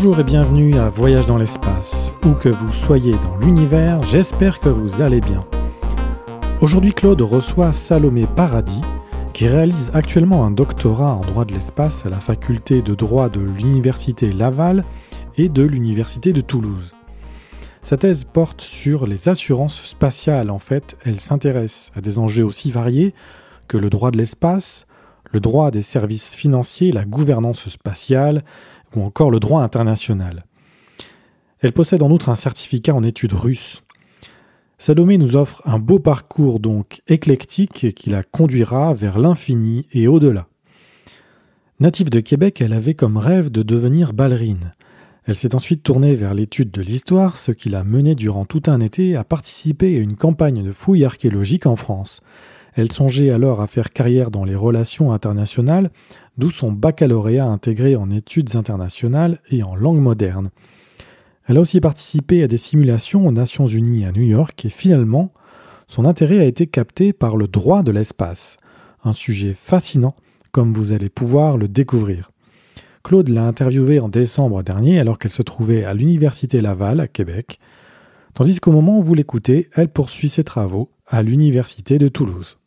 Bonjour et bienvenue à Voyage dans l'espace. Où que vous soyez dans l'univers, j'espère que vous allez bien. Aujourd'hui, Claude reçoit Salomé Paradis, qui réalise actuellement un doctorat en droit de l'espace à la faculté de droit de l'Université Laval et de l'Université de Toulouse. Sa thèse porte sur les assurances spatiales. En fait, elle s'intéresse à des enjeux aussi variés que le droit de l'espace, le droit des services financiers, la gouvernance spatiale ou encore le droit international. Elle possède en outre un certificat en études russes. Salomé nous offre un beau parcours donc éclectique qui la conduira vers l'infini et au-delà. Native de Québec, elle avait comme rêve de devenir ballerine. Elle s'est ensuite tournée vers l'étude de l'histoire, ce qui l'a menée durant tout un été à participer à une campagne de fouilles archéologiques en France. Elle songeait alors à faire carrière dans les relations internationales, d'où son baccalauréat intégré en études internationales et en langue moderne. Elle a aussi participé à des simulations aux Nations Unies à New York et finalement, son intérêt a été capté par le droit de l'espace, un sujet fascinant comme vous allez pouvoir le découvrir. Claude l'a interviewée en décembre dernier alors qu'elle se trouvait à l'Université Laval à Québec, tandis qu'au moment où vous l'écoutez, elle poursuit ses travaux à l'Université de Toulouse.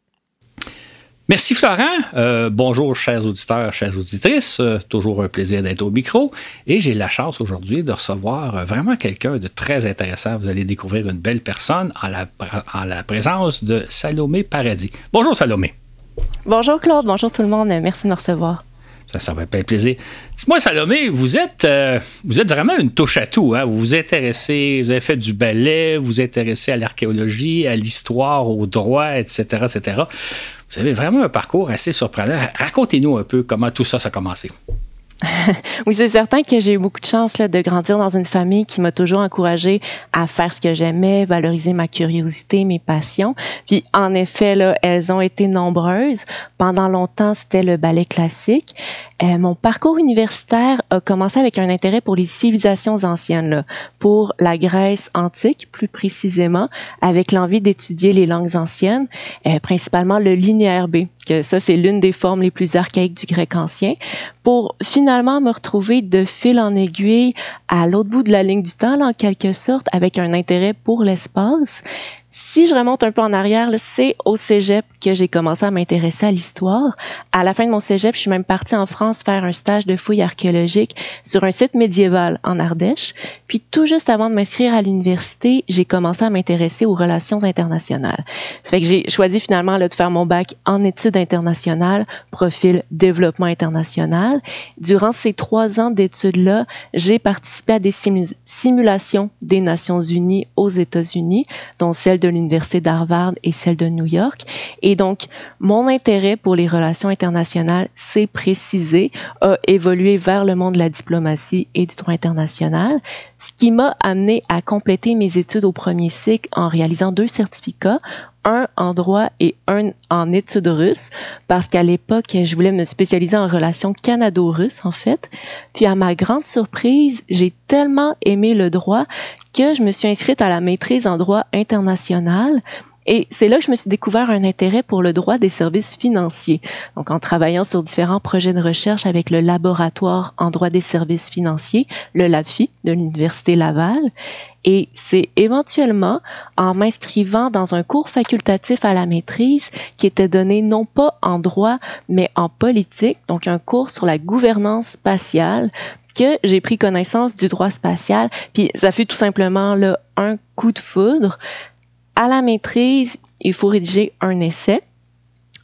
Merci Florent. Euh, bonjour chers auditeurs, chères auditrices. Euh, toujours un plaisir d'être au micro. Et j'ai la chance aujourd'hui de recevoir euh, vraiment quelqu'un de très intéressant. Vous allez découvrir une belle personne en la, en la présence de Salomé Paradis. Bonjour Salomé. Bonjour Claude, bonjour tout le monde. Merci de me recevoir. Ça, ça va être plaisir. Dis-moi, Salomé, vous êtes, vous êtes vraiment une touche à tout. Hein? Vous vous intéressez, vous avez fait du ballet, vous vous intéressez à l'archéologie, à l'histoire, au droit, etc., etc. Vous avez vraiment un parcours assez surprenant. Racontez-nous un peu comment tout ça, a commencé. oui, c'est certain que j'ai eu beaucoup de chance là, de grandir dans une famille qui m'a toujours encouragée à faire ce que j'aimais, valoriser ma curiosité, mes passions. Puis en effet, là, elles ont été nombreuses. Pendant longtemps, c'était le ballet classique. Euh, mon parcours universitaire a commencé avec un intérêt pour les civilisations anciennes, là, pour la Grèce antique plus précisément, avec l'envie d'étudier les langues anciennes, euh, principalement le linéaire B, que ça c'est l'une des formes les plus archaïques du grec ancien, pour finalement me retrouver de fil en aiguille à l'autre bout de la ligne du temps, là, en quelque sorte, avec un intérêt pour l'espace. Si je remonte un peu en arrière, c'est au cégep que j'ai commencé à m'intéresser à l'histoire. À la fin de mon cégep, je suis même partie en France faire un stage de fouilles archéologiques sur un site médiéval en Ardèche. Puis tout juste avant de m'inscrire à l'université, j'ai commencé à m'intéresser aux relations internationales. Ça fait que j'ai choisi finalement là, de faire mon bac en études internationales, profil développement international. Durant ces trois ans d'études-là, j'ai participé à des simulations des Nations Unies aux États-Unis, dont celle de l'Université d'Harvard et celle de New York. Et donc, mon intérêt pour les relations internationales s'est précisé, a évolué vers le monde de la diplomatie et du droit international, ce qui m'a amené à compléter mes études au premier cycle en réalisant deux certificats, un en droit et un en études russes, parce qu'à l'époque, je voulais me spécialiser en relations canado-russes, en fait. Puis à ma grande surprise, j'ai tellement aimé le droit que je me suis inscrite à la maîtrise en droit international. Et c'est là que je me suis découvert un intérêt pour le droit des services financiers. Donc, en travaillant sur différents projets de recherche avec le laboratoire en droit des services financiers, le LAFI de l'Université Laval. Et c'est éventuellement en m'inscrivant dans un cours facultatif à la maîtrise qui était donné non pas en droit, mais en politique, donc un cours sur la gouvernance spatiale, que j'ai pris connaissance du droit spatial. Puis ça fut tout simplement là, un coup de foudre. À la maîtrise, il faut rédiger un essai.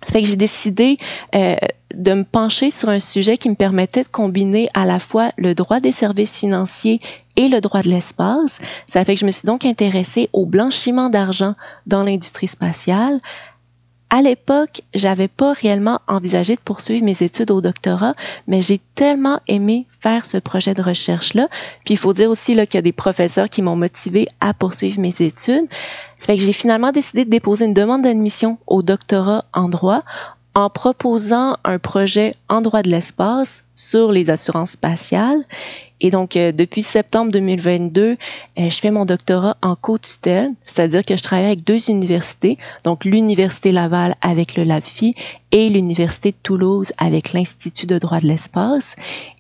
Fait que j'ai décidé euh, de me pencher sur un sujet qui me permettait de combiner à la fois le droit des services financiers et le droit de l'espace. Ça fait que je me suis donc intéressée au blanchiment d'argent dans l'industrie spatiale, à l'époque, j'avais pas réellement envisagé de poursuivre mes études au doctorat, mais j'ai tellement aimé faire ce projet de recherche-là. Puis il faut dire aussi là, qu'il y a des professeurs qui m'ont motivé à poursuivre mes études. Fait que j'ai finalement décidé de déposer une demande d'admission au doctorat en droit en proposant un projet en droit de l'espace sur les assurances spatiales. Et donc, euh, depuis septembre 2022, euh, je fais mon doctorat en co-tutelle, c'est-à-dire que je travaille avec deux universités, donc l'Université Laval avec le LABFI et l'Université de Toulouse avec l'Institut de droit de l'espace.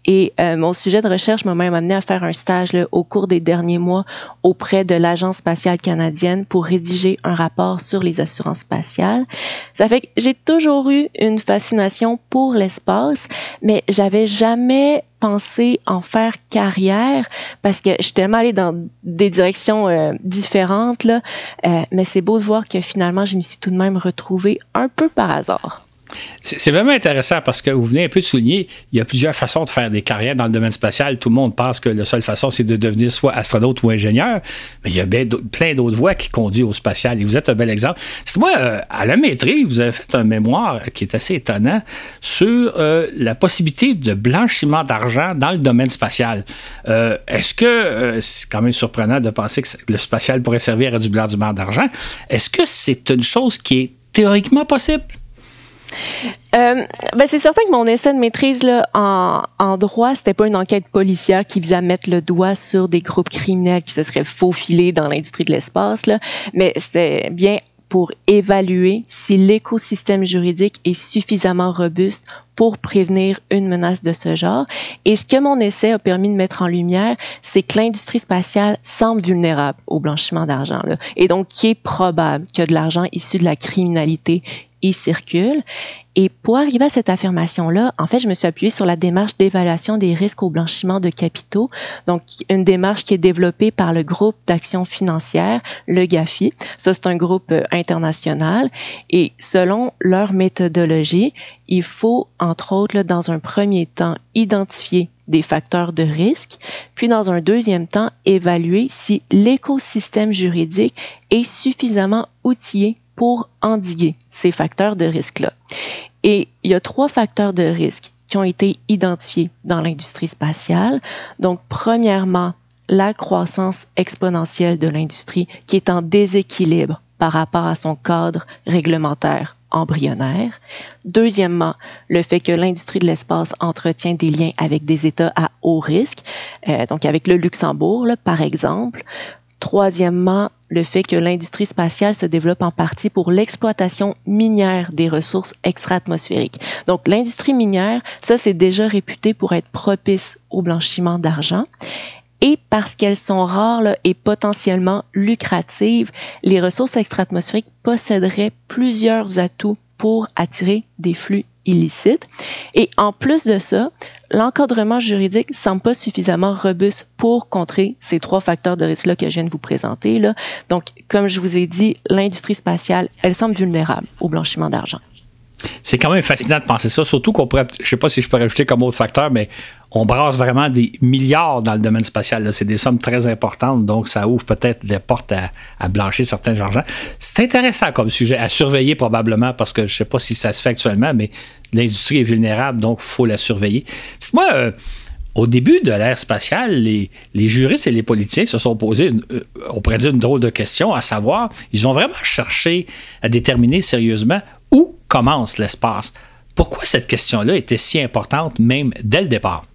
Et euh, mon sujet de recherche m'a même amené à faire un stage là, au cours des derniers mois auprès de l'Agence spatiale canadienne pour rédiger un rapport sur les assurances spatiales. Ça fait que j'ai toujours eu une fascination pour l'espace, mais j'avais jamais pensé en faire carrière parce que je suis tellement allée dans des directions euh, différentes là, euh, mais c'est beau de voir que finalement je me suis tout de même retrouvée un peu par hasard. C'est vraiment intéressant parce que vous venez un peu de souligner, il y a plusieurs façons de faire des carrières dans le domaine spatial. Tout le monde pense que la seule façon, c'est de devenir soit astronaute ou ingénieur, mais il y a plein d'autres voies qui conduisent au spatial. Et vous êtes un bel exemple. C'est moi, euh, à la maîtrise, vous avez fait un mémoire qui est assez étonnant sur euh, la possibilité de blanchiment d'argent dans le domaine spatial. Euh, est-ce que, c'est quand même surprenant de penser que le spatial pourrait servir à du blanchiment d'argent, est-ce que c'est une chose qui est théoriquement possible? Euh, ben c'est certain que mon essai de maîtrise là, en, en droit, c'était pas une enquête policière qui visait à mettre le doigt sur des groupes criminels qui se seraient faufilés dans l'industrie de l'espace, mais c'était bien pour évaluer si l'écosystème juridique est suffisamment robuste pour prévenir une menace de ce genre. Et ce que mon essai a permis de mettre en lumière, c'est que l'industrie spatiale semble vulnérable au blanchiment d'argent, et donc qui est probable que de l'argent issu de la criminalité y circule. Et pour arriver à cette affirmation-là, en fait, je me suis appuyée sur la démarche d'évaluation des risques au blanchiment de capitaux, donc une démarche qui est développée par le groupe d'action financière, le GAFI. Ça, c'est un groupe euh, international. Et selon leur méthodologie, il faut, entre autres, dans un premier temps, identifier des facteurs de risque, puis dans un deuxième temps, évaluer si l'écosystème juridique est suffisamment outillé pour endiguer ces facteurs de risque-là. Et il y a trois facteurs de risque qui ont été identifiés dans l'industrie spatiale. Donc, premièrement, la croissance exponentielle de l'industrie qui est en déséquilibre par rapport à son cadre réglementaire embryonnaire. Deuxièmement, le fait que l'industrie de l'espace entretient des liens avec des États à haut risque, euh, donc avec le Luxembourg, par exemple. Troisièmement, le fait que l'industrie spatiale se développe en partie pour l'exploitation minière des ressources extra-atmosphériques. Donc, l'industrie minière, ça, c'est déjà réputé pour être propice au blanchiment d'argent. Et parce qu'elles sont rares là, et potentiellement lucratives, les ressources extra-atmosphériques posséderaient plusieurs atouts pour attirer des flux illicites. Et en plus de ça, l'encadrement juridique semble pas suffisamment robuste pour contrer ces trois facteurs de risque-là que je viens de vous présenter. Donc, comme je vous ai dit, l'industrie spatiale, elle semble vulnérable au blanchiment d'argent. C'est quand même fascinant de penser ça, surtout qu'on pourrait, je sais pas si je peux rajouter comme autre facteur, mais on brasse vraiment des milliards dans le domaine spatial. C'est des sommes très importantes, donc ça ouvre peut-être des portes à, blanchir certains argents. C'est intéressant comme sujet à surveiller probablement parce que je ne sais pas si ça se fait actuellement, mais l'industrie est vulnérable, donc il faut la surveiller. Dites-moi, euh, au début de l'ère spatiale, les, juristes et les politiciens se sont posés, euh, pourrait dire, une drôle de question, à savoir, ils ont vraiment cherché à déterminer sérieusement où commence l'espace. Pourquoi cette question-là était si importante même dès le départ?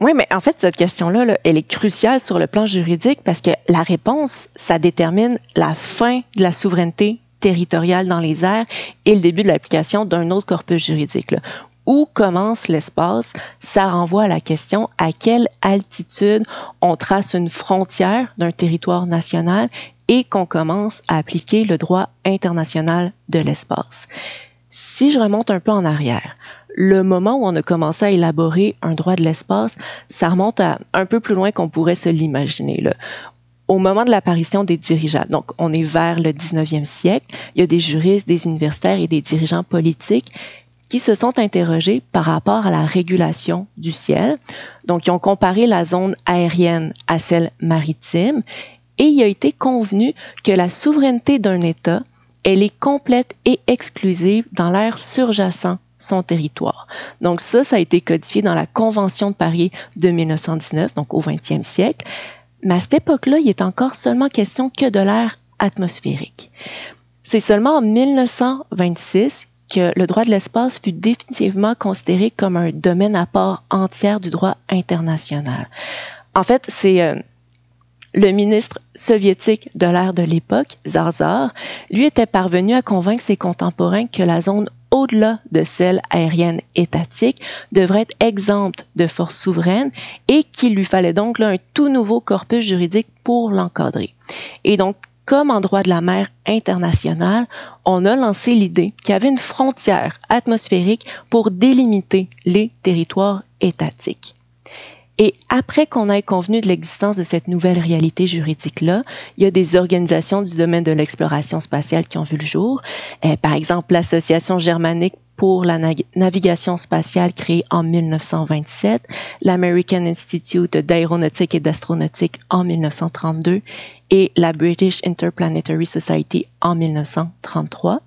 Oui, mais en fait, cette question-là, elle est cruciale sur le plan juridique parce que la réponse, ça détermine la fin de la souveraineté territoriale dans les airs et le début de l'application d'un autre corpus juridique. Où commence l'espace? Ça renvoie à la question à quelle altitude on trace une frontière d'un territoire national et qu'on commence à appliquer le droit international de l'espace? Si je remonte un peu en arrière, le moment où on a commencé à élaborer un droit de l'espace, ça remonte à un peu plus loin qu'on pourrait se l'imaginer. Au moment de l'apparition des dirigeables, donc on est vers le 19e siècle, il y a des juristes, des universitaires et des dirigeants politiques qui se sont interrogés par rapport à la régulation du ciel. Donc, ils ont comparé la zone aérienne à celle maritime et il a été convenu que la souveraineté d'un État, elle est complète et exclusive dans l'air surjacent son territoire. Donc ça, ça a été codifié dans la Convention de Paris de 1919, donc au 20e siècle. Mais à cette époque-là, il est encore seulement question que de l'air atmosphérique. C'est seulement en 1926 que le droit de l'espace fut définitivement considéré comme un domaine à part entière du droit international. En fait, c'est euh, le ministre soviétique de l'ère de l'époque, Zarzar, lui était parvenu à convaincre ses contemporains que la zone au-delà de celle aérienne étatique devrait être exempte de force souveraine et qu'il lui fallait donc là, un tout nouveau corpus juridique pour l'encadrer. Et donc, comme en droit de la mer international, on a lancé l'idée qu'il y avait une frontière atmosphérique pour délimiter les territoires étatiques. Et après qu'on ait convenu de l'existence de cette nouvelle réalité juridique-là, il y a des organisations du domaine de l'exploration spatiale qui ont vu le jour. Euh, par exemple, l'Association germanique pour la navigation spatiale créée en 1927, l'American Institute d'aéronautique et d'astronautique en 1932 et la British Interplanetary Society en 1933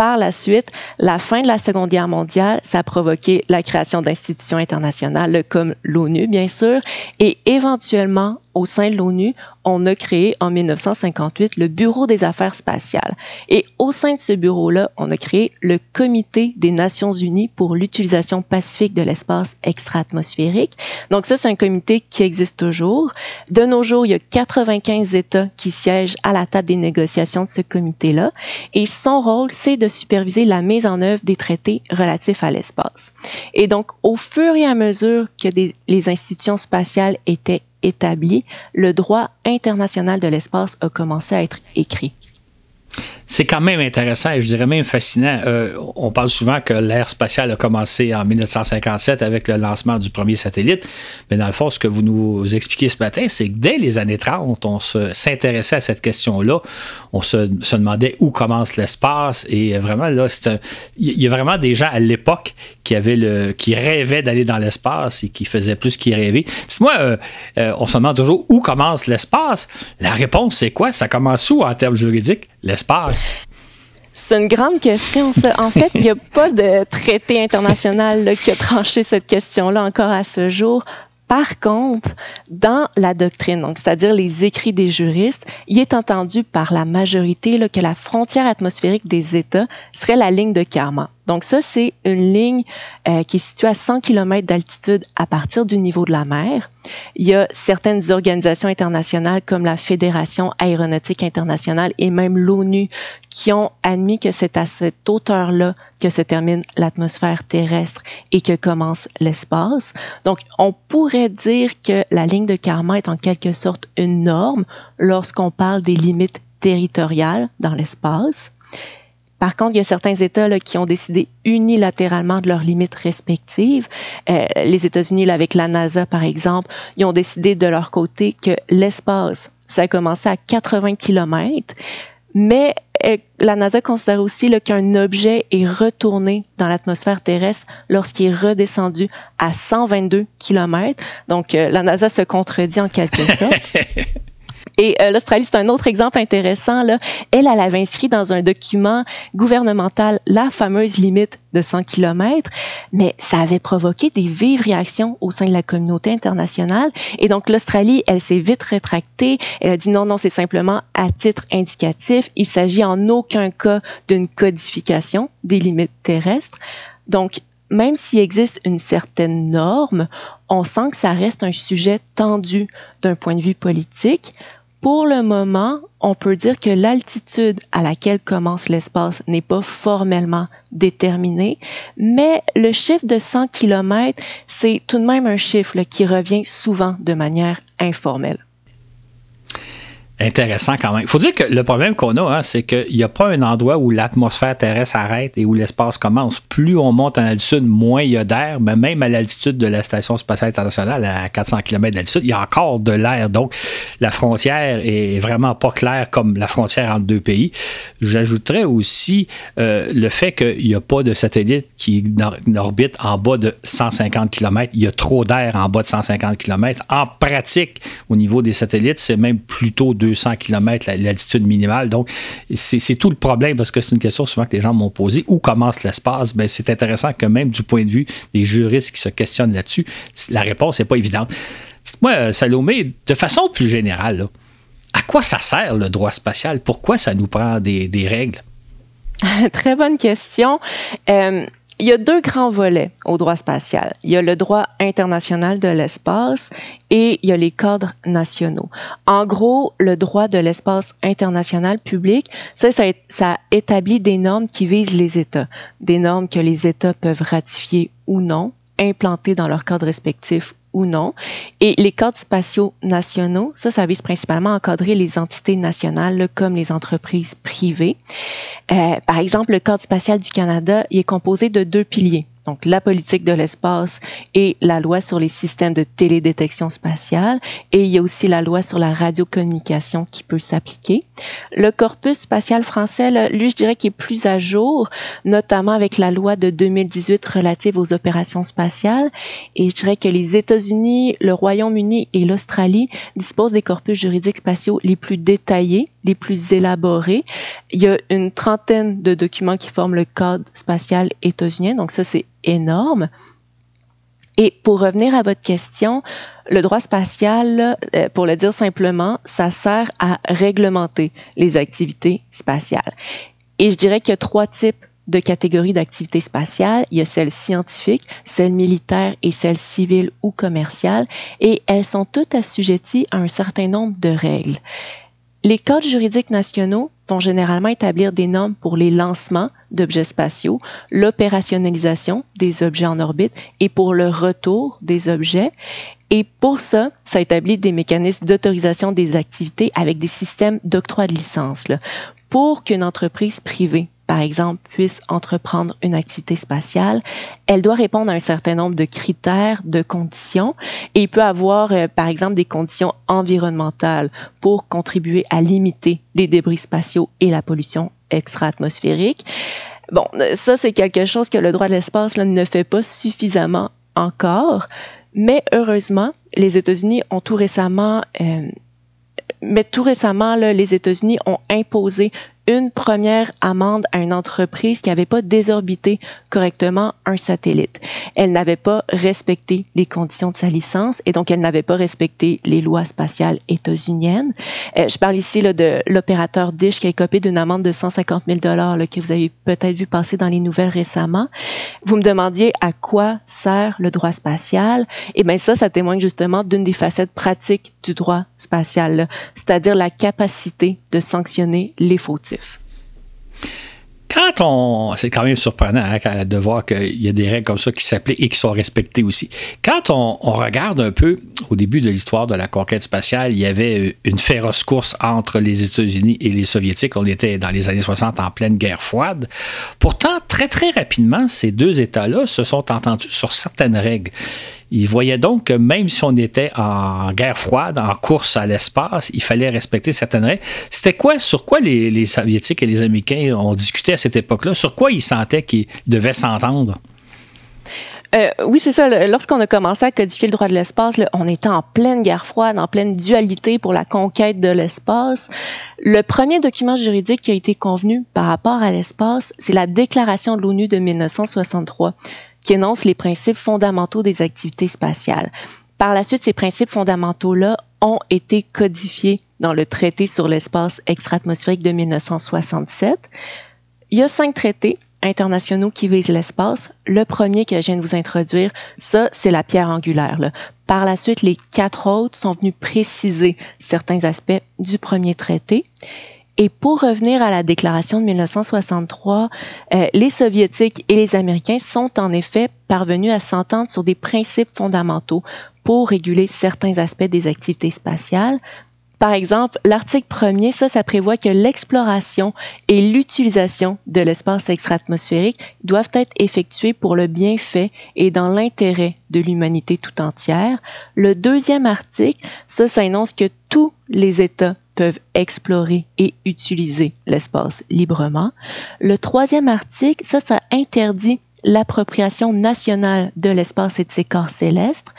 par la suite, la fin de la Seconde Guerre mondiale, ça a provoqué la création d'institutions internationales comme l'ONU, bien sûr, et éventuellement au sein de l'ONU, on a créé en 1958 le Bureau des affaires spatiales. Et au sein de ce bureau-là, on a créé le Comité des Nations unies pour l'utilisation pacifique de l'espace extra-atmosphérique. Donc ça, c'est un comité qui existe toujours. De nos jours, il y a 95 États qui siègent à la table des négociations de ce comité-là. Et son rôle, c'est de superviser la mise en œuvre des traités relatifs à l'espace. Et donc, au fur et à mesure que les institutions spatiales étaient établi, le droit international de l'espace a commencé à être écrit c'est quand même intéressant et je dirais même fascinant. Euh, on parle souvent que l'ère spatiale a commencé en 1957 avec le lancement du premier satellite, mais dans le fond, ce que vous nous expliquez ce matin, c'est que dès les années 30, on s'intéressait à cette question-là. On se, demandait où commence l'espace et vraiment, là, il y a vraiment des gens à l'époque qui, avaient le, qui rêvaient d'aller dans l'espace et qui faisaient plus qu'ils rêvaient. Dites-moi, euh, euh, on se demande toujours où commence l'espace? La réponse, c'est quoi? Ça commence où en termes juridiques? L'espace. C'est une grande question, ça. En fait, il n'y a pas de traité international qui a tranché cette question-là encore à ce jour. Par contre, dans la doctrine, donc c'est-à-dire les écrits des juristes, il est entendu par la majorité là, que la frontière atmosphérique des États serait la ligne de karma. Donc ça, c'est une ligne euh, qui est située à 100 km d'altitude à partir du niveau de la mer. Il y a certaines organisations internationales comme la Fédération aéronautique internationale et même l'ONU qui ont admis que c'est à cette hauteur-là que se termine l'atmosphère terrestre et que commence l'espace. Donc, on pourrait dire que la ligne de Karma est en quelque sorte une norme lorsqu'on parle des limites territoriales dans l'espace. Par contre, il y a certains États là, qui ont décidé unilatéralement de leurs limites respectives. Euh, les États-Unis, avec la NASA, par exemple, ils ont décidé de leur côté que l'espace, ça a commencé à 80 km, mais euh, la NASA considère aussi qu'un objet est retourné dans l'atmosphère terrestre lorsqu'il est redescendu à 122 km. Donc, euh, la NASA se contredit en quelque sorte. Et euh, l'Australie, c'est un autre exemple intéressant. Elle, elle avait inscrit dans un document gouvernemental la fameuse limite de 100 km, mais ça avait provoqué des vives réactions au sein de la communauté internationale. Et donc, l'Australie, elle s'est vite rétractée. Elle a dit non, non, c'est simplement à titre indicatif. Il s'agit en aucun cas d'une codification des limites terrestres. Donc, même s'il existe une certaine norme, on sent que ça reste un sujet tendu d'un point de vue politique. Pour le moment, on peut dire que l'altitude à laquelle commence l'espace n'est pas formellement déterminée, mais le chiffre de 100 km, c'est tout de même un chiffre qui revient souvent de manière informelle intéressant quand même. Il faut dire que le problème qu'on a, hein, c'est qu'il n'y a pas un endroit où l'atmosphère terrestre arrête et où l'espace commence. Plus on monte en altitude, moins il y a d'air, mais même à l'altitude de la Station spatiale internationale, à 400 km d'altitude, il y a encore de l'air. Donc, la frontière est vraiment pas claire comme la frontière entre deux pays. J'ajouterais aussi euh, le fait qu'il n'y a pas de satellite qui orbite en bas de 150 km. Il y a trop d'air en bas de 150 km. En pratique, au niveau des satellites, c'est même plutôt deux 200 km l'altitude minimale. Donc, c'est tout le problème parce que c'est une question souvent que les gens m'ont posée. Où commence l'espace? Ben, c'est intéressant que même du point de vue des juristes qui se questionnent là-dessus, la réponse n'est pas évidente. Dites-moi, euh, Salomé, de façon plus générale, à quoi ça sert le droit spatial? Pourquoi ça nous prend des, règles? Très bonne question. Euh, il y a deux grands volets au droit spatial. Il y a le droit international de l'espace et il y a les cadres nationaux. En gros, le droit de l'espace international public, ça, ça, établit des normes qui visent les États, des normes que les États peuvent ratifier ou non, implanter dans leur cadre respectif ou non. Et les cadres spatiaux nationaux, ça, ça vise principalement à encadrer les entités nationales comme les entreprises privées. Euh, par exemple, le cadre spatial du Canada il est composé de deux piliers donc la politique de l'espace et la loi sur les systèmes de télédétection spatiale. Et il y a aussi la loi sur la radiocommunication qui peut s'appliquer. Le corpus spatial français, lui, je dirais qu'il est plus à jour, notamment avec la loi de 2018 relative aux opérations spatiales. Et je dirais que les États-Unis, le Royaume-Uni et l'Australie disposent des corpus juridiques spatiaux les plus détaillés, les plus élaborés. Il y a une trentaine de documents qui forment le Code spatial états-unien. Donc ça, c'est énorme. Et pour revenir à votre question, le droit spatial, euh, pour le dire simplement, ça sert à réglementer les activités spatiales. Et je dirais qu'il y a trois types de catégories d'activités spatiales. Il y a celles scientifiques, celles militaires et celles civiles ou commerciales. Et elles sont toutes assujetties à un certain nombre de règles. Les codes juridiques nationaux vont généralement établir des normes pour les lancements d'objets spatiaux, l'opérationnalisation des objets en orbite et pour le retour des objets. Et pour ça, ça établit des mécanismes d'autorisation des activités avec des systèmes d'octroi de licence pour qu'une entreprise privée par exemple, puisse entreprendre une activité spatiale, elle doit répondre à un certain nombre de critères, de conditions, et il peut avoir, euh, par exemple, des conditions environnementales pour contribuer à limiter les débris spatiaux et la pollution extra-atmosphérique. Bon, euh, ça, c'est quelque chose que le droit de l'espace ne fait pas suffisamment encore, mais heureusement, les États-Unis ont tout récemment... Euh, mais tout récemment, les États-Unis ont imposé une première amende à une entreprise qui n'avait pas désorbité correctement un satellite. Elle n'avait pas respecté les conditions de sa licence et donc elle n'avait pas respecté les lois spatiales états-uniennes. Euh, je parle ici là, de l'opérateur Dish qui a copé d'une amende de 150 000 dollars que vous avez peut-être vu passer dans les nouvelles récemment. Vous me demandiez à quoi sert le droit spatial. Et eh bien ça, ça témoigne justement d'une des facettes pratiques du droit spatial, c'est-à-dire la capacité de sanctionner les fautifs. Quand on. C'est quand même surprenant hein, de voir qu'il y a des règles comme ça qui s'appliquent et qui sont respectées aussi. Quand on, regarde un peu au début de l'histoire de la conquête spatiale, il y avait une féroce course entre les États-Unis et les Soviétiques. On était dans les années 60 en pleine guerre froide. Pourtant, très, très rapidement, ces deux États-là se sont entendus sur certaines règles. Il voyait donc que même si on était en guerre froide, en course à l'espace, il fallait respecter certaines règles. C'était quoi, sur quoi les, Soviétiques et les Américains ont discuté à cette époque-là? Sur quoi ils sentaient qu'ils devaient s'entendre? Euh, oui, c'est ça. Lorsqu'on a commencé à codifier le droit de l'espace, on était en pleine guerre froide, en pleine dualité pour la conquête de l'espace. Le premier document juridique qui a été convenu par rapport à l'espace, c'est la Déclaration de l'ONU de 1963 qui énonce les principes fondamentaux des activités spatiales. Par la suite, ces principes fondamentaux-là ont été codifiés dans le traité sur l'espace extra-atmosphérique de 1967. Il y a cinq traités internationaux qui visent l'espace. Le premier que je viens de vous introduire, ça, c'est la pierre angulaire. Par la suite, les quatre autres sont venus préciser certains aspects du premier traité. Et pour revenir à la déclaration de 1963, euh, les Soviétiques et les Américains sont en effet parvenus à s'entendre sur des principes fondamentaux pour réguler certains aspects des activités spatiales. Par exemple, l'article premier, ça, ça prévoit que l'exploration et l'utilisation de l'espace extra-atmosphérique doivent être effectuées pour le bienfait et dans l'intérêt de l'humanité tout entière. Le deuxième article, ça, ça énonce que tous les États peuvent explorer et utiliser l'espace librement. Le troisième article, ça, ça interdit l'appropriation nationale de l'espace et de ses corps célestes.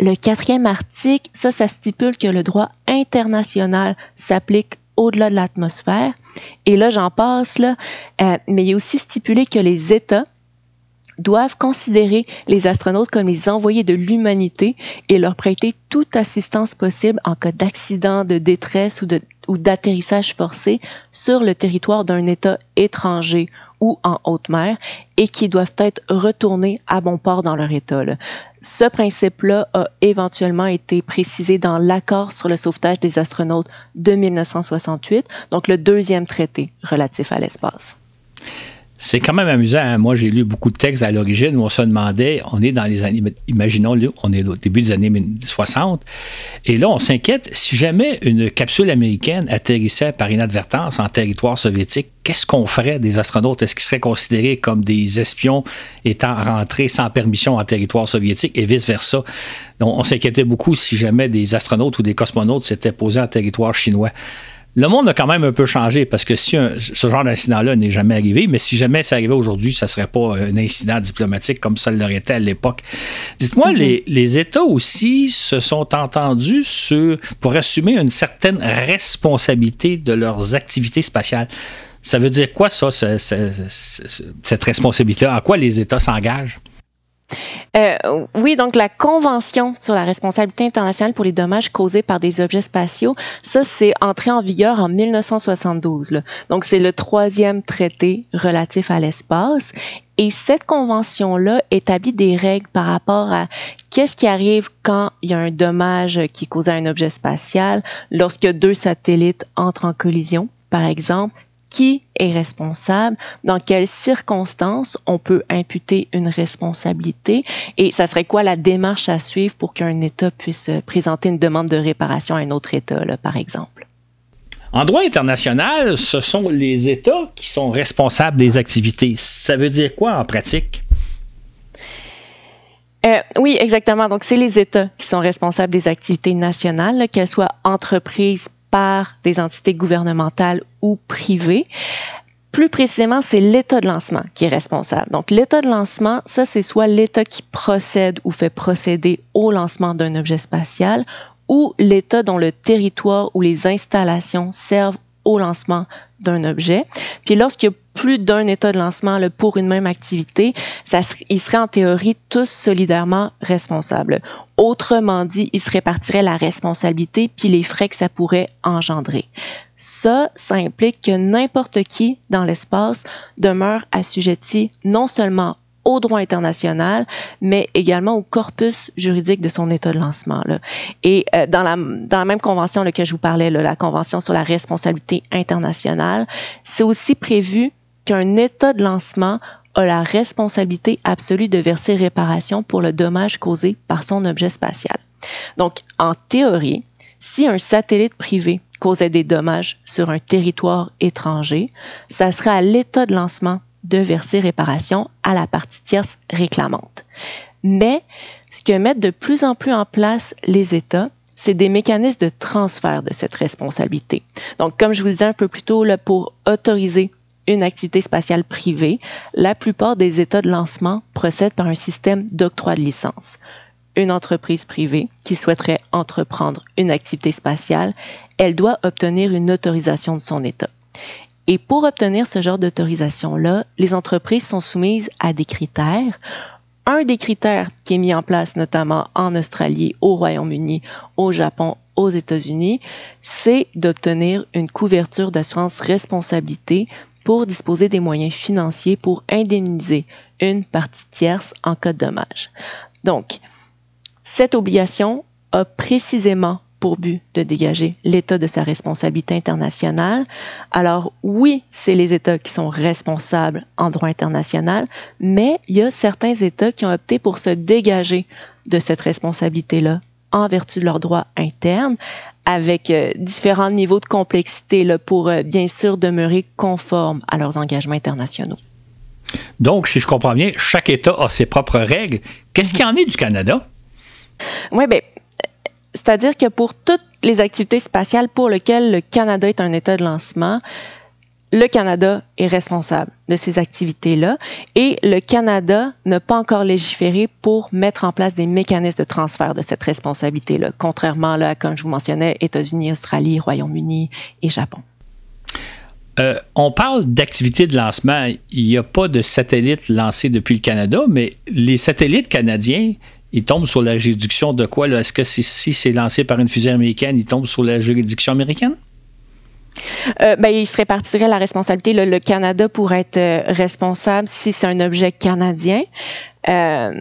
Le quatrième article, ça, ça stipule que le droit international s'applique au-delà de l'atmosphère. Et là, j'en passe, là, euh, mais il est aussi stipulé que les États doivent considérer les astronautes comme les envoyés de l'humanité et leur prêter toute assistance possible en cas d'accident, de détresse ou d'atterrissage forcé sur le territoire d'un État étranger ou en haute mer et qui doivent être retournés à bon port dans leur État. Ce principe-là a éventuellement été précisé dans l'accord sur le sauvetage des astronautes de 1968, donc le deuxième traité relatif à l'espace. C'est quand même amusant. Hein. Moi, j'ai lu beaucoup de textes à l'origine où on se demandait, on est dans les années, imaginons, on est au début des années 60, et là, on s'inquiète si jamais une capsule américaine atterrissait par inadvertance en territoire soviétique, qu'est-ce qu'on ferait des astronautes? Est-ce qu'ils seraient considérés comme des espions étant rentrés sans permission en territoire soviétique et vice-versa? Donc, on s'inquiétait beaucoup si jamais des astronautes ou des cosmonautes s'étaient posés en territoire chinois. Le monde a quand même un peu changé parce que si ce genre d'incident-là n'est jamais arrivé, mais si jamais ça arrivait aujourd'hui, ça ne serait pas un incident diplomatique comme ça l'aurait été à l'époque. Dites-moi, mm-hmm. les, États aussi se sont entendus sur, pour assumer une certaine responsabilité de leurs activités spatiales. Ça veut dire quoi, ça, cette responsabilité? En quoi les États s'engagent? Euh, oui, donc la Convention sur la responsabilité internationale pour les dommages causés par des objets spatiaux, ça, c'est entré en vigueur en 1972. Donc, c'est le troisième traité relatif à l'espace. Et cette convention-là établit des règles par rapport à qu'est-ce qui arrive quand il y a un dommage qui est causé à un objet spatial, lorsque deux satellites entrent en collision, par exemple, qui est responsable, dans quelles circonstances on peut imputer une responsabilité et ça serait quoi la démarche à suivre pour qu'un État puisse présenter une demande de réparation à un autre État, là, par exemple? En droit international, ce sont les États qui sont responsables des activités. Ça veut dire quoi en pratique? Euh, oui, exactement. Donc, c'est les États qui sont responsables des activités nationales, qu'elles soient entreprises, par des entités gouvernementales ou privées. Plus précisément, c'est l'État de lancement qui est responsable. Donc, l'État de lancement, ça, c'est soit l'État qui procède ou fait procéder au lancement d'un objet spatial ou l'État dont le territoire ou les installations servent au lancement d'un objet. Puis lorsqu'il y a plus d'un état de lancement là, pour une même activité, ça ils seraient en théorie tous solidairement responsables. Autrement dit, ils se répartiraient la responsabilité puis les frais que ça pourrait engendrer. Ça, ça implique que n'importe qui dans l'espace demeure assujetti non seulement au droit international, mais également au corpus juridique de son état de lancement. Là. Et euh, dans, la, dans la même convention là, que je vous parlais, là, la Convention sur la responsabilité internationale, c'est aussi prévu qu'un état de lancement a la responsabilité absolue de verser réparation pour le dommage causé par son objet spatial. Donc, en théorie, si un satellite privé causait des dommages sur un territoire étranger, ça serait à l'état de lancement de verser réparation à la partie tierce réclamante. Mais ce que mettent de plus en plus en place les États, c'est des mécanismes de transfert de cette responsabilité. Donc, comme je vous disais un peu plus tôt, pour autoriser une activité spatiale privée, la plupart des États de lancement procèdent par un système d'octroi de licence. Une entreprise privée qui souhaiterait entreprendre une activité spatiale, elle doit obtenir une autorisation de son État. Et pour obtenir ce genre d'autorisation-là, les entreprises sont soumises à des critères. Un des critères qui est mis en place notamment en Australie, au Royaume-Uni, au Japon, aux États-Unis, c'est d'obtenir une couverture d'assurance responsabilité pour disposer des moyens financiers pour indemniser une partie tierce en cas de dommage. Donc, cette obligation a précisément pour but de dégager l'État de sa responsabilité internationale. Alors oui, c'est les États qui sont responsables en droit international, mais il y a certains États qui ont opté pour se dégager de cette responsabilité-là en vertu de leurs droits internes, avec euh, différents niveaux de complexité là, pour euh, bien sûr demeurer conformes à leurs engagements internationaux. Donc, si je comprends bien, chaque État a ses propres règles. Qu'est-ce qu'il y en est du Canada? Oui, bien, c'est-à-dire que pour toutes les activités spatiales pour lesquelles le Canada est un État de lancement, le Canada est responsable de ces activités-là et le Canada n'a pas encore légiféré pour mettre en place des mécanismes de transfert de cette responsabilité-là, contrairement à, comme je vous mentionnais, États-Unis, Australie, Royaume-Uni et Japon. Euh, on parle d'activité de lancement. Il n'y a pas de satellite lancé depuis le Canada, mais les satellites canadiens, ils tombent sur la juridiction de quoi? Est-ce que si, c'est lancé par une fusée américaine, ils tombent sur la juridiction américaine? Euh, ben, il se répartirait la responsabilité. Le, Canada pourrait être euh, responsable si c'est un objet canadien. Euh,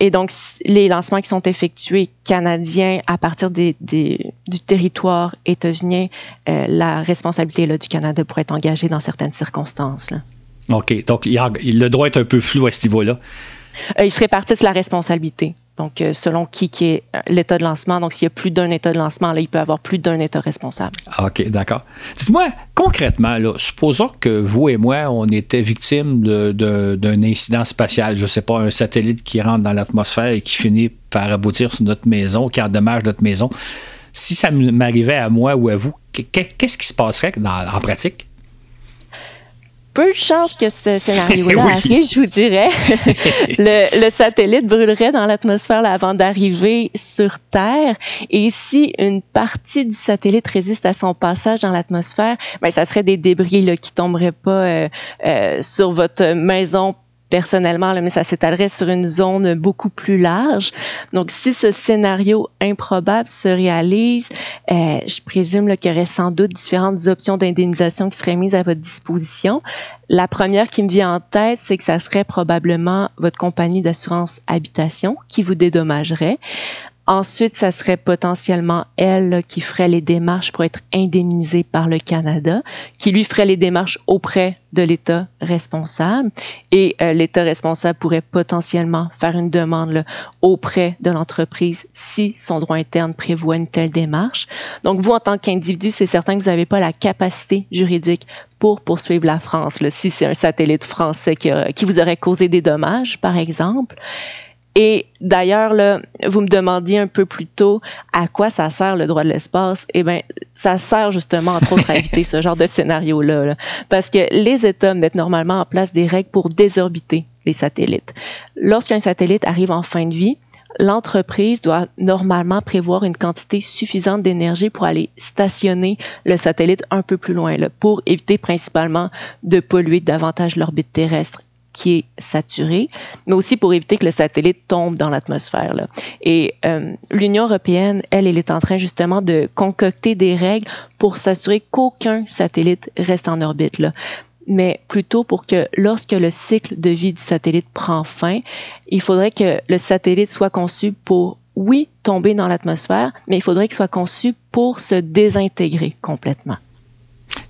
et donc, les lancements qui sont effectués canadiens à partir des, du territoire états-unien, la responsabilité là, du Canada pourrait être engagée dans certaines circonstances. Là. OK. Donc, il, le droit est un peu flou à ce niveau-là. Euh, ils se répartissent la responsabilité. Donc, euh, selon qui, est euh, l'état de lancement. Donc, s'il y a plus d'un état de lancement, là, il peut avoir plus d'un état responsable. OK, d'accord. Dites-moi, concrètement, supposons que vous et moi, on était victimes d'un incident spatial, je ne sais pas, un satellite qui rentre dans l'atmosphère et qui finit par aboutir sur notre maison, qui endommage notre maison. Si ça m'arrivait à moi ou à vous, qu'est-ce qui se passerait en pratique? Peu de chances que ce scénario-là arrive, je vous dirais. le, satellite brûlerait dans l'atmosphère avant d'arriver sur Terre. Et si une partie du satellite résiste à son passage dans l'atmosphère, ben, ça serait des débris là, qui tomberaient pas euh, euh, sur votre maison personnellement, mais ça s'étalerait sur une zone beaucoup plus large. Donc, si ce scénario improbable se réalise, euh, je présume qu'il y aurait sans doute différentes options d'indemnisation qui seraient mises à votre disposition. La première qui me vient en tête, c'est que ça serait probablement votre compagnie d'assurance habitation qui vous dédommagerait. Ensuite, ça serait potentiellement elle qui ferait les démarches pour être indemnisée par le Canada, qui lui ferait les démarches auprès de l'État responsable. Et euh, l'État responsable pourrait potentiellement faire une demande auprès de l'entreprise si son droit interne prévoit une telle démarche. Donc, vous, en tant qu'individu, c'est certain que vous n'avez pas la capacité juridique pour poursuivre la France, si c'est un satellite français qui, qui vous aurait causé des dommages, par exemple. Et d'ailleurs, là, vous me demandiez un peu plus tôt à quoi ça sert le droit de l'espace. Eh bien, ça sert justement, entre autres, à éviter ce genre de scénario-là. Parce que les États mettent normalement en place des règles pour désorbiter les satellites. Lorsqu'un satellite arrive en fin de vie, l'entreprise doit normalement prévoir une quantité suffisante d'énergie pour aller stationner le satellite un peu plus loin, là, pour éviter principalement de polluer davantage l'orbite terrestre qui est saturé, mais aussi pour éviter que le satellite tombe dans l'atmosphère. Et euh, l'Union européenne, elle, elle est en train justement de concocter des règles pour s'assurer qu'aucun satellite reste en orbite. Là mais plutôt pour que lorsque le cycle de vie du satellite prend fin, il faudrait que le satellite soit conçu pour, oui, tomber dans l'atmosphère, mais il faudrait qu'il soit conçu pour se désintégrer complètement.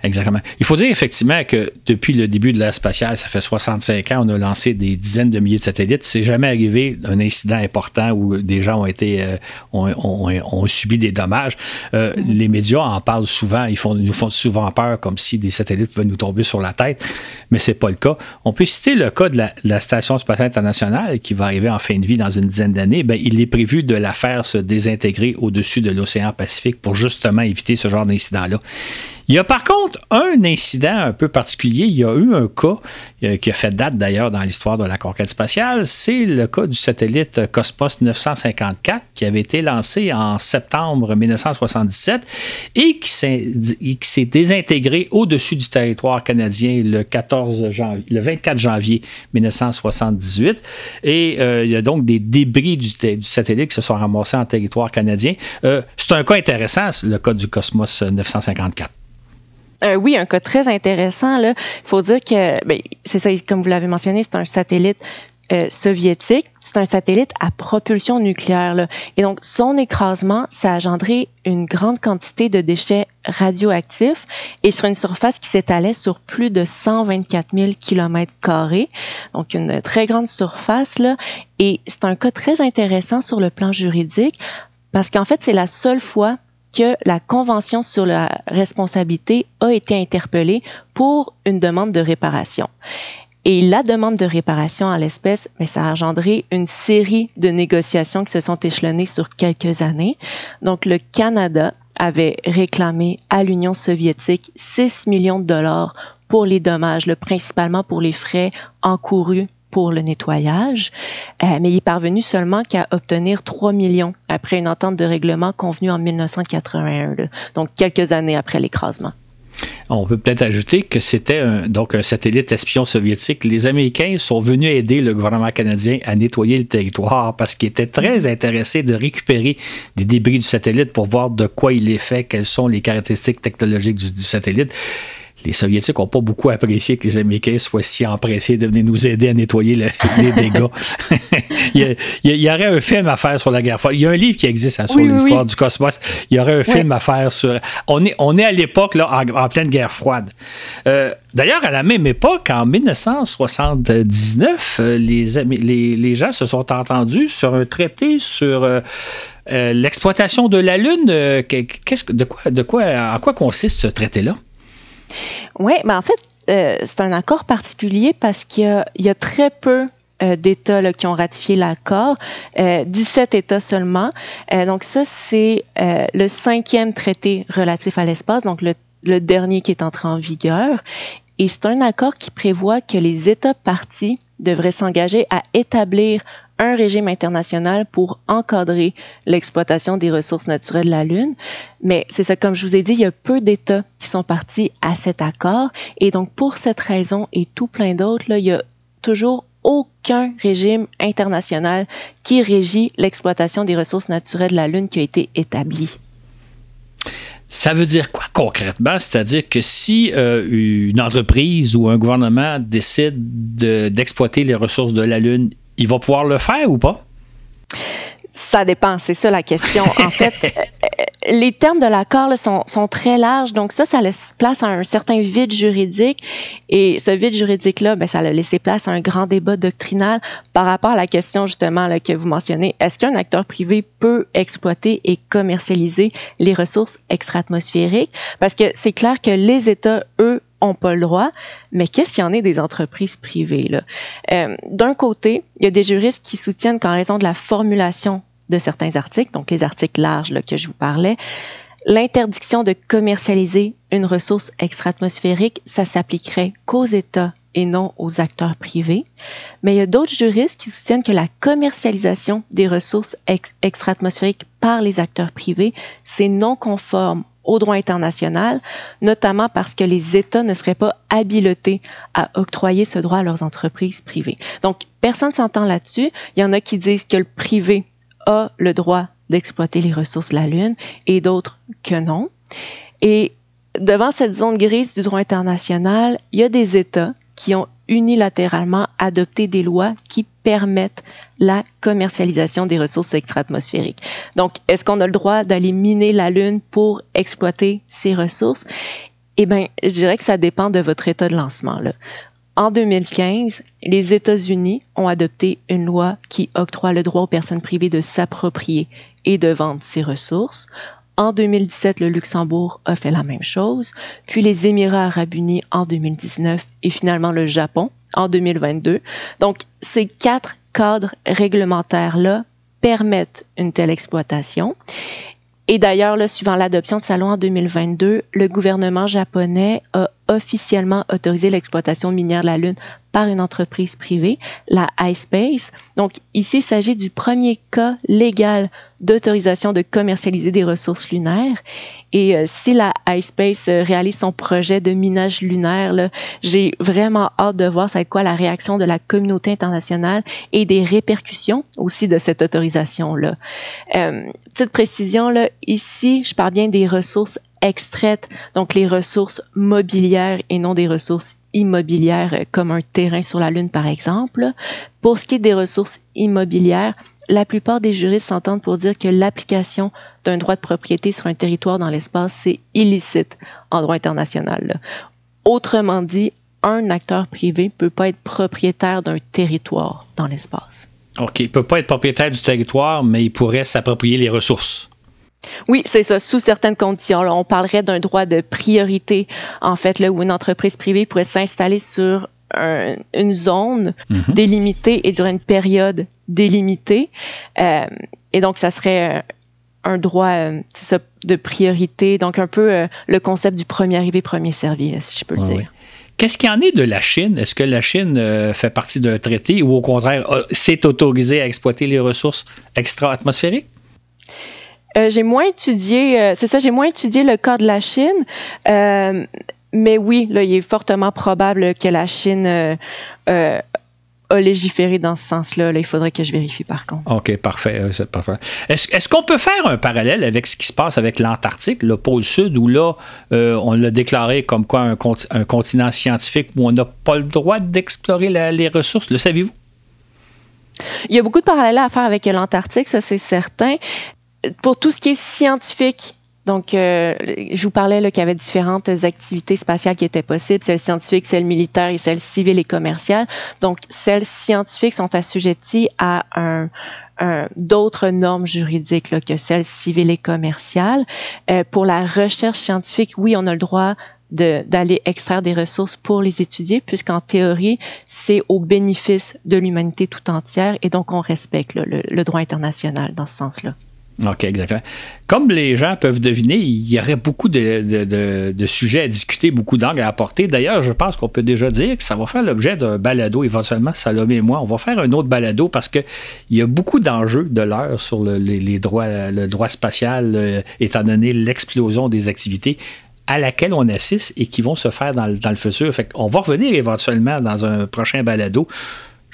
Exactement. Il faut dire effectivement que depuis le début de l'ère spatiale, ça fait 65 ans, on a lancé des dizaines de milliers de satellites. C'est jamais arrivé un incident important où des gens ont été euh, ont, subi des dommages. Euh. Les médias en parlent souvent, ils nous font souvent peur comme si des satellites pouvaient nous tomber sur la tête, mais c'est pas le cas. On peut citer le cas de la, Station spatiale internationale qui va arriver en fin de vie dans une dizaine d'années. Ben, il est prévu de la faire se désintégrer au-dessus de l'océan Pacifique pour justement éviter ce genre d'incident-là. Il y a par contre un incident un peu particulier. Il y a eu un cas euh, qui a fait date d'ailleurs dans l'histoire de la conquête spatiale. C'est le cas du satellite Cosmos 954 qui avait été lancé en septembre 1977 et qui s'est désintégré au-dessus du territoire canadien le, 14 janvier, le 24 janvier 1978. Et euh, il y a donc des débris du, satellite qui se sont ramassés en territoire canadien. Euh, c'est un cas intéressant, le cas du Cosmos 954. Euh, oui, un cas très intéressant. Il faut dire que, ben, c'est ça, comme vous l'avez mentionné, c'est un satellite euh, soviétique. C'est un satellite à propulsion nucléaire. Et donc, son écrasement, ça a engendré une grande quantité de déchets radioactifs et sur une surface qui s'étalait sur plus de 124 000 km Donc, une très grande surface. Là. Et c'est un cas très intéressant sur le plan juridique parce qu'en fait, c'est la seule fois que la Convention sur la responsabilité a été interpellée pour une demande de réparation. Et la demande de réparation à l'espèce, mais ça a engendré une série de négociations qui se sont échelonnées sur quelques années. Donc, le Canada avait réclamé à l'Union soviétique 6 millions de dollars pour les dommages, principalement pour les frais encourus pour le nettoyage, euh, mais il est parvenu seulement qu'à obtenir 3 millions après une entente de règlement convenue en 1981, donc quelques années après l'écrasement. On peut peut-être ajouter que c'était un, donc un satellite espion soviétique. Les Américains sont venus aider le gouvernement canadien à nettoyer le territoire parce qu'ils étaient très intéressés de récupérer des débris du satellite pour voir de quoi il est fait, quelles sont les caractéristiques technologiques du satellite les Soviétiques n'ont pas beaucoup apprécié que les Américains soient si empressés de venir nous aider à nettoyer les dégâts. il, y aurait un film à faire sur la guerre froide. Il y a un livre qui existe hein, sur l'histoire du cosmos. Il y aurait un film à faire sur. On est, on est à l'époque, là, en, pleine guerre froide. Euh, d'ailleurs, à la même époque, en 1979, euh, les, les, les, gens se sont entendus sur un traité sur. Euh, l'exploitation de la Lune, de quoi, de quoi, en quoi consiste ce traité-là? Oui, mais ben, en fait, euh, c'est un accord particulier parce qu'il y, a très peu euh, d'États qui ont ratifié l'accord, 17 euh, États seulement. donc ça, c'est le cinquième traité relatif à l'espace, donc le, le, dernier qui est entré en vigueur. Et c'est un accord qui prévoit que les États partis devraient s'engager à établir un régime international pour encadrer l'exploitation des ressources naturelles de la Lune. Mais c'est ça, comme je vous ai dit, il y a peu d'États qui sont partis à cet accord. Et donc, pour cette raison et tout plein d'autres, il y a toujours aucun régime international qui régit l'exploitation des ressources naturelles de la Lune qui a été établi. Ça veut dire quoi concrètement? C'est-à-dire que si euh, une entreprise ou un gouvernement décide d'exploiter les ressources de la Lune il va pouvoir le faire ou pas? Ça dépend, c'est ça la question. En fait, euh, les termes de l'accord sont, sont, très larges, donc ça, ça laisse place à un certain vide juridique. Et ce vide juridique-là, ben, ça a laissé place à un grand débat doctrinal par rapport à la question justement là, que vous mentionnez. Est-ce qu'un acteur privé peut exploiter et commercialiser les ressources extra-atmosphériques? Parce que c'est clair que les États, eux, pas le droit, mais qu'est-ce qu'il y en est des entreprises privées? Euh, d'un côté, il y a des juristes qui soutiennent qu'en raison de la formulation de certains articles, donc les articles larges que je vous parlais, l'interdiction de commercialiser une ressource extra-atmosphérique, ça s'appliquerait qu'aux États et non aux acteurs privés. Mais il y a d'autres juristes qui soutiennent que la commercialisation des ressources extra-atmosphériques par les acteurs privés, c'est non conforme au droit international, notamment parce que les États ne seraient pas habilités à octroyer ce droit à leurs entreprises privées. Donc, personne ne s'entend là-dessus. Il y en a qui disent que le privé a le droit d'exploiter les ressources de la Lune et d'autres que non. Et devant cette zone grise du droit international, il y a des États qui ont unilatéralement adopté des lois qui permettent la commercialisation des ressources extra-atmosphériques. Donc, est-ce qu'on a le droit d'aller miner la Lune pour exploiter ces ressources? Eh bien, je dirais que ça dépend de votre état de lancement. En 2015, les États-Unis ont adopté une loi qui octroie le droit aux personnes privées de s'approprier et de vendre ces ressources. En 2017, le Luxembourg a fait la même chose, puis les Émirats arabes unis en 2019 et finalement le Japon en 2022. Donc, ces quatre cadres réglementaires-là permettent une telle exploitation. Et d'ailleurs, suivant l'adoption de sa loi en 2022, le gouvernement japonais a officiellement autorisé l'exploitation minière de la Lune par une entreprise privée, la iSpace. Donc ici, il s'agit du premier cas légal d'autorisation de commercialiser des ressources lunaires. Et euh, si la iSpace euh, réalise son projet de minage lunaire, j'ai vraiment hâte de voir c'est quoi la réaction de la communauté internationale et des répercussions aussi de cette autorisation-là. Euh, petite précision, là, ici, je parle bien des ressources extraites, donc les ressources mobilières et non des ressources immobilières euh, comme un terrain sur la Lune, par exemple. Pour ce qui est des ressources immobilières, la plupart des juristes s'entendent pour dire que l'application d'un droit de propriété sur un territoire dans l'espace, c'est illicite en droit international. Autrement dit, un acteur privé ne peut pas être propriétaire d'un territoire dans l'espace. OK, il ne peut pas être propriétaire du territoire, mais il pourrait s'approprier les ressources. Oui, c'est ça, sous certaines conditions. on parlerait d'un droit de priorité, en fait, là, où une entreprise privée pourrait s'installer sur une zone mhm. délimitée et durant une période délimitée. Euh, et donc, ça serait euh, un droit euh, de priorité, donc un peu le concept du premier arrivé, premier servi, si je peux le dire. Qu'est-ce qu'il y en est de la Chine? Est-ce que la Chine fait partie d'un traité ou au contraire s'est autorisée à exploiter les ressources extra-atmosphériques? Euh, j'ai moins étudié, euh, c'est ça, j'ai moins étudié le cas de la Chine. Euh, mais oui, là, il est fortement probable que la Chine a légiféré dans ce sens-là. Là, il faudrait que je vérifie par contre. OK, parfait. Est-ce qu'on peut faire un parallèle avec ce qui se passe avec l'Antarctique, le pôle sud, où là, on l'a déclaré comme quoi un, un, continent scientifique où on n'a pas le droit d'explorer les ressources? Le saviez-vous? Il y a beaucoup de parallèles à faire avec l'Antarctique, ça c'est certain. Pour tout ce qui est scientifique, donc, euh, je vous parlais qu'il y avait différentes activités spatiales qui étaient possibles, celles scientifiques, celles militaires et celles civiles et commerciales. Donc, celles scientifiques sont assujetties à un, d'autres normes juridiques là, que celles civiles et commerciales. Euh, pour la recherche scientifique, oui, on a le droit d'aller extraire des ressources pour les étudier, puisqu'en théorie, c'est au bénéfice de l'humanité tout entière et donc on respecte le, droit international dans ce sens-là. OK, exactement. Comme les gens peuvent deviner, il y aurait beaucoup de, sujets à discuter, beaucoup d'angles à apporter. D'ailleurs, je pense qu'on peut déjà dire que ça va faire l'objet d'un balado éventuellement, Salomé et moi. On va faire un autre balado parce qu'il y a beaucoup d'enjeux de l'heure sur les, droits, le droit spatial, euh, étant donné l'explosion des activités à laquelle on assiste et qui vont se faire dans, le futur. Fait on va revenir éventuellement dans un prochain balado.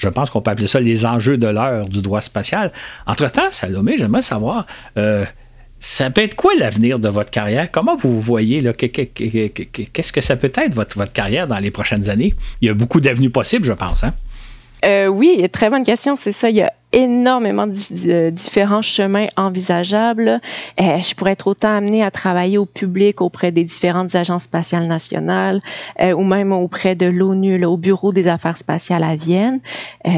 Je pense qu'on peut appeler ça les enjeux de l'heure du droit spatial. Entre-temps, Salomé, j'aimerais savoir, euh, ça peut être quoi l'avenir de votre carrière? Comment vous voyez, qu'est-ce que ça peut être votre, carrière dans les prochaines années? Il y a beaucoup d'avenues possibles, je pense. Hein? Euh, oui, très bonne question. C'est ça. Il y a énormément de différents chemins envisageables. Euh, je pourrais être autant amenée à travailler au public auprès des différentes agences spatiales nationales euh, ou même auprès de l'ONU, au Bureau des affaires spatiales à Vienne.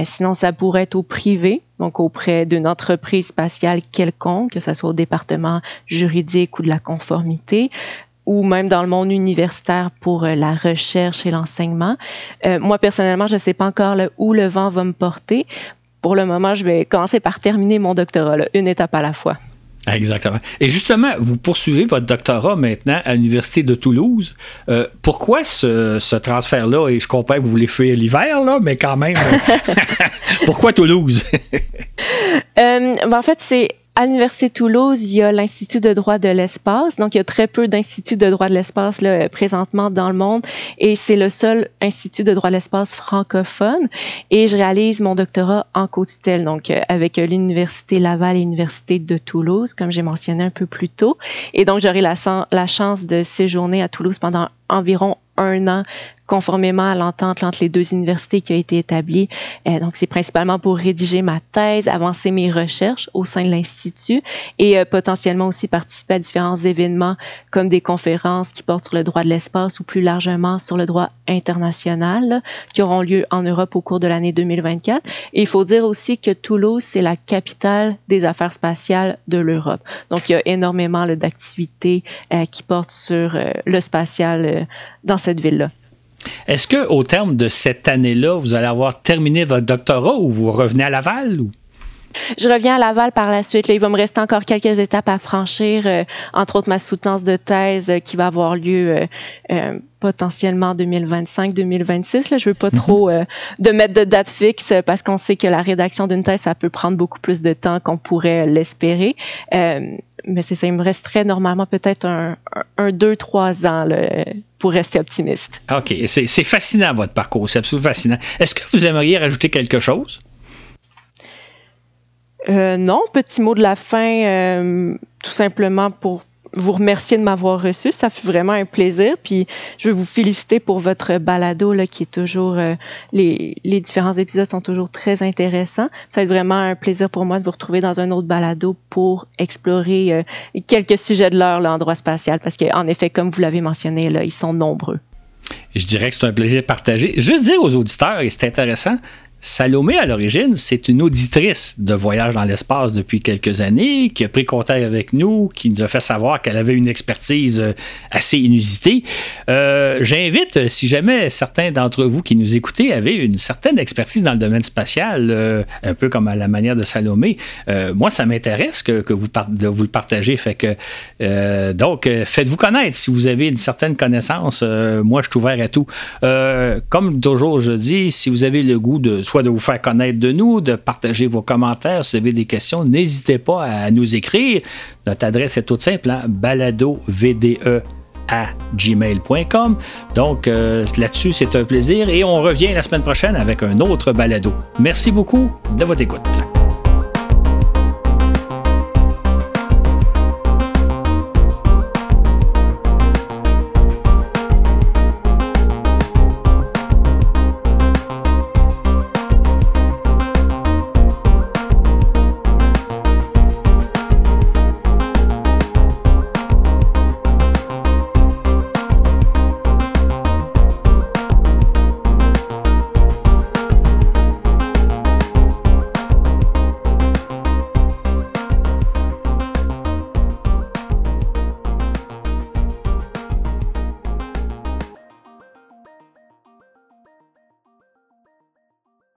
sinon, ça pourrait être au privé, donc auprès d'une entreprise spatiale quelconque, que ce soit au département juridique ou de la conformité ou même dans le monde universitaire pour euh, la recherche et l'enseignement. Euh, moi, personnellement, je ne sais pas encore où le vent va me porter. Pour le moment, je vais commencer par terminer mon doctorat, une étape à la fois. Exactement. Et justement, vous poursuivez votre doctorat maintenant à l'Université de Toulouse. Euh, pourquoi ce, transfert-là? Et je comprends que vous voulez fuir l'hiver, là, mais quand même, pourquoi Toulouse? Ben, en fait, c'est à l'Université Toulouse, il y a l'Institut de droit de l'espace. Donc, il y a très peu d'instituts de droit de l'espace là, présentement dans le monde et c'est le seul institut de droit de l'espace francophone. Et je réalise mon doctorat en co-tutelle, donc euh, avec l'Université Laval et l'Université de Toulouse, comme j'ai mentionné un peu plus tôt. Et donc, j'aurai la chance de séjourner à Toulouse pendant environ un an conformément à l'entente entre les deux universités qui a été établie. Euh, donc, c'est principalement pour rédiger ma thèse, avancer mes recherches au sein de l'Institut et euh, potentiellement aussi participer à différents événements comme des conférences qui portent sur le droit de l'espace ou plus largement sur le droit international qui auront lieu en Europe au cours de l'année 2024. Et il faut dire aussi que Toulouse, c'est la capitale des affaires spatiales de l'Europe. Donc, il y a énormément d'activités euh, qui portent sur le spatial dans cette ville-là. Est-ce qu'au terme de cette année-là, vous allez avoir terminé votre doctorat ou vous revenez à Laval? Ou? Je reviens à Laval par la suite. il va me rester encore quelques étapes à franchir, euh, entre autres ma soutenance de thèse euh, qui va avoir lieu euh, potentiellement en 2025-2026. Je ne veux pas mhm. trop de mettre de date fixe parce qu'on sait que la rédaction d'une thèse, ça peut prendre beaucoup plus de temps qu'on pourrait l'espérer. mais c'est ça, il me resterait normalement peut-être un, un, deux, trois ans pour rester optimiste. OK, c'est fascinant votre parcours, c'est absolument fascinant. Est-ce que vous aimeriez rajouter quelque chose? Euh, non, petit mot de la fin, euh, tout simplement pour vous remercier de m'avoir reçu. Ça fut vraiment un plaisir. Puis je veux vous féliciter pour votre balado là, qui est toujours euh, les, les différents épisodes sont toujours très intéressants. Ça va être vraiment un plaisir pour moi de vous retrouver dans un autre balado pour explorer quelques sujets de l'heure en droit spatial parce qu'en effet, comme vous l'avez mentionné, là, ils sont nombreux. Je dirais que c'est un plaisir partagé. Juste dire aux auditeurs, et c'est intéressant, Salomé, à l'origine, c'est une auditrice de Voyage dans l'espace depuis quelques années, qui a pris contact avec nous, qui nous a fait savoir qu'elle avait une expertise euh, assez inusitée. Euh, j'invite, si jamais certains d'entre vous qui nous écoutez avaient une certaine expertise dans le domaine spatial, euh, un peu comme à la manière de Salomé, moi, ça m'intéresse que, de vous le partagez. Fait que, donc, faites-vous connaître si vous avez une certaine connaissance. moi, je suis ouvert à tout. comme toujours, je dis, si vous avez le goût de de vous faire connaître de nous, de partager vos commentaires. Si vous avez des questions, n'hésitez pas à nous écrire. Notre adresse est toute simple, hein? balado VDE à gmail.com. Donc euh, là-dessus, c'est un plaisir et on revient la semaine prochaine avec un autre balado. Merci beaucoup de votre écoute.